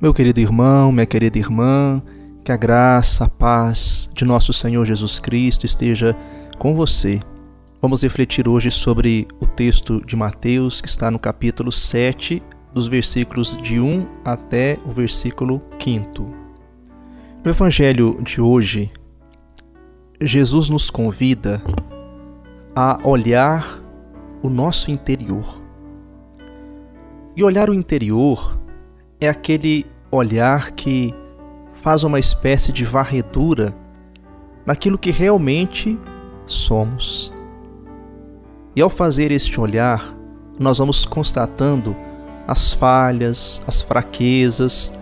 Meu querido irmão, minha querida irmã, que a graça, a paz de nosso Senhor Jesus Cristo esteja com você. Vamos refletir hoje sobre o texto de Mateus, que está no capítulo 7, dos versículos de 1 até o versículo 5. No Evangelho de hoje, Jesus nos convida a olhar o nosso interior. E olhar o interior é aquele olhar que faz uma espécie de varredura naquilo que realmente somos. E ao fazer este olhar, nós vamos constatando as falhas, as fraquezas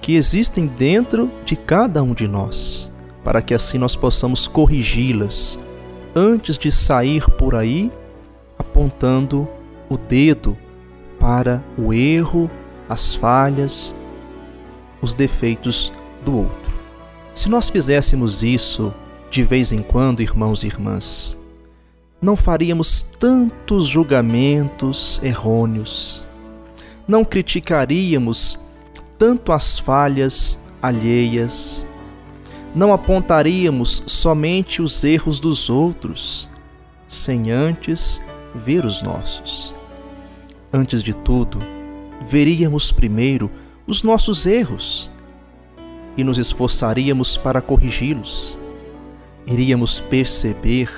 que existem dentro de cada um de nós, para que assim nós possamos corrigi-las antes de sair por aí apontando o dedo para o erro, as falhas, os defeitos do outro. Se nós fizéssemos isso de vez em quando, irmãos e irmãs, não faríamos tantos julgamentos errôneos, não criticaríamos tanto as falhas alheias, não apontaríamos somente os erros dos outros, sem antes ver os nossos. Antes de tudo, veríamos primeiro os nossos erros e nos esforçaríamos para corrigi-los. Iríamos perceber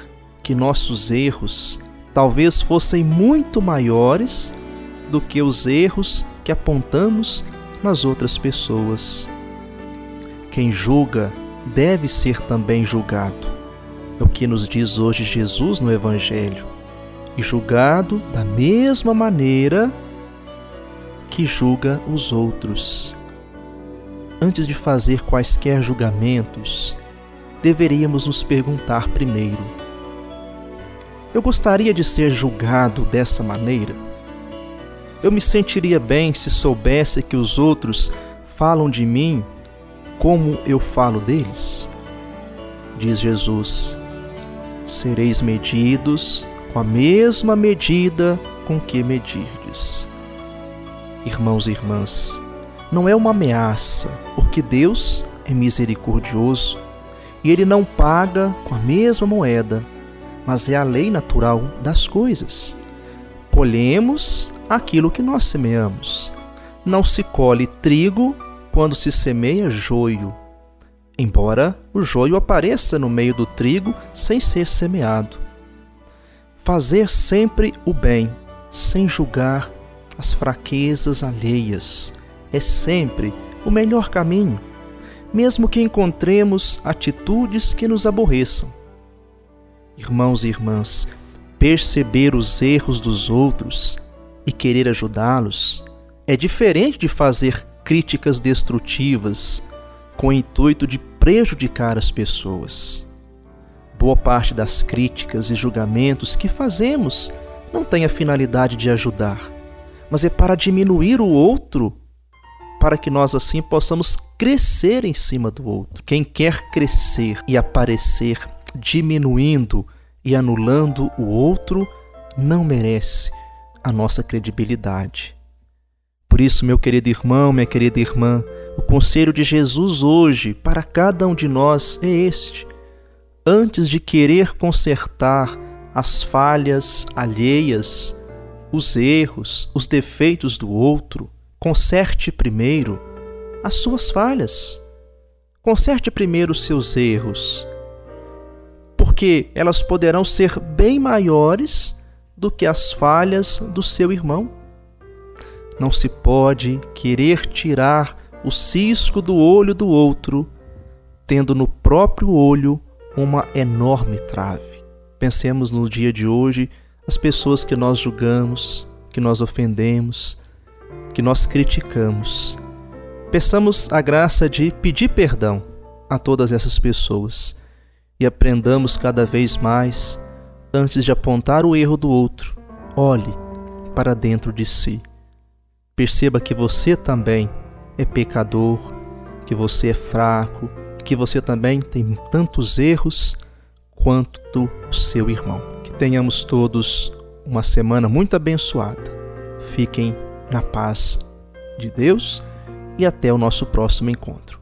que nossos erros talvez fossem muito maiores do que os erros que apontamos nas outras pessoas. Quem julga deve ser também julgado. É o que nos diz hoje Jesus no Evangelho. E julgado da mesma maneira que julga os outros. Antes de fazer quaisquer julgamentos, deveríamos nos perguntar primeiro: Eu gostaria de ser julgado dessa maneira? Eu me sentiria bem se soubesse que os outros falam de mim como eu falo deles? Diz Jesus: Sereis medidos com a mesma medida com que medirdes. Irmãos e irmãs, não é uma ameaça, porque Deus é misericordioso e Ele não paga com a mesma moeda, mas é a lei natural das coisas. Colhemos aquilo que nós semeamos. Não se colhe trigo quando se semeia joio, embora o joio apareça no meio do trigo sem ser semeado. Fazer sempre o bem, sem julgar as fraquezas alheias, é sempre o melhor caminho, mesmo que encontremos atitudes que nos aborreçam. Irmãos e irmãs, perceber os erros dos outros e querer ajudá-los é diferente de fazer críticas destrutivas com o intuito de prejudicar as pessoas. Boa parte das críticas e julgamentos que fazemos não tem a finalidade de ajudar, mas é para diminuir o outro, para que nós assim possamos crescer em cima do outro. Quem quer crescer e aparecer diminuindo e anulando o outro não merece a nossa credibilidade. Por isso, meu querido irmão, minha querida irmã, o conselho de Jesus hoje para cada um de nós é este: antes de querer consertar as falhas alheias, os erros, os defeitos do outro, conserte primeiro as suas falhas. Conserte primeiro os seus erros, porque elas poderão ser bem maiores do que as falhas do seu irmão. Não se pode querer tirar o cisco do olho do outro, tendo no próprio olho uma enorme trave. Pensemos no dia de hoje as pessoas que nós julgamos, que nós ofendemos, que nós criticamos. Peçamos a graça de pedir perdão a todas essas pessoas e aprendamos cada vez mais antes de apontar o erro do outro, olhe para dentro de si. Perceba que você também é pecador, que você é fraco, que você também tem tantos erros quanto o seu irmão. Tenhamos todos uma semana muito abençoada. Fiquem na paz de Deus e até o nosso próximo encontro.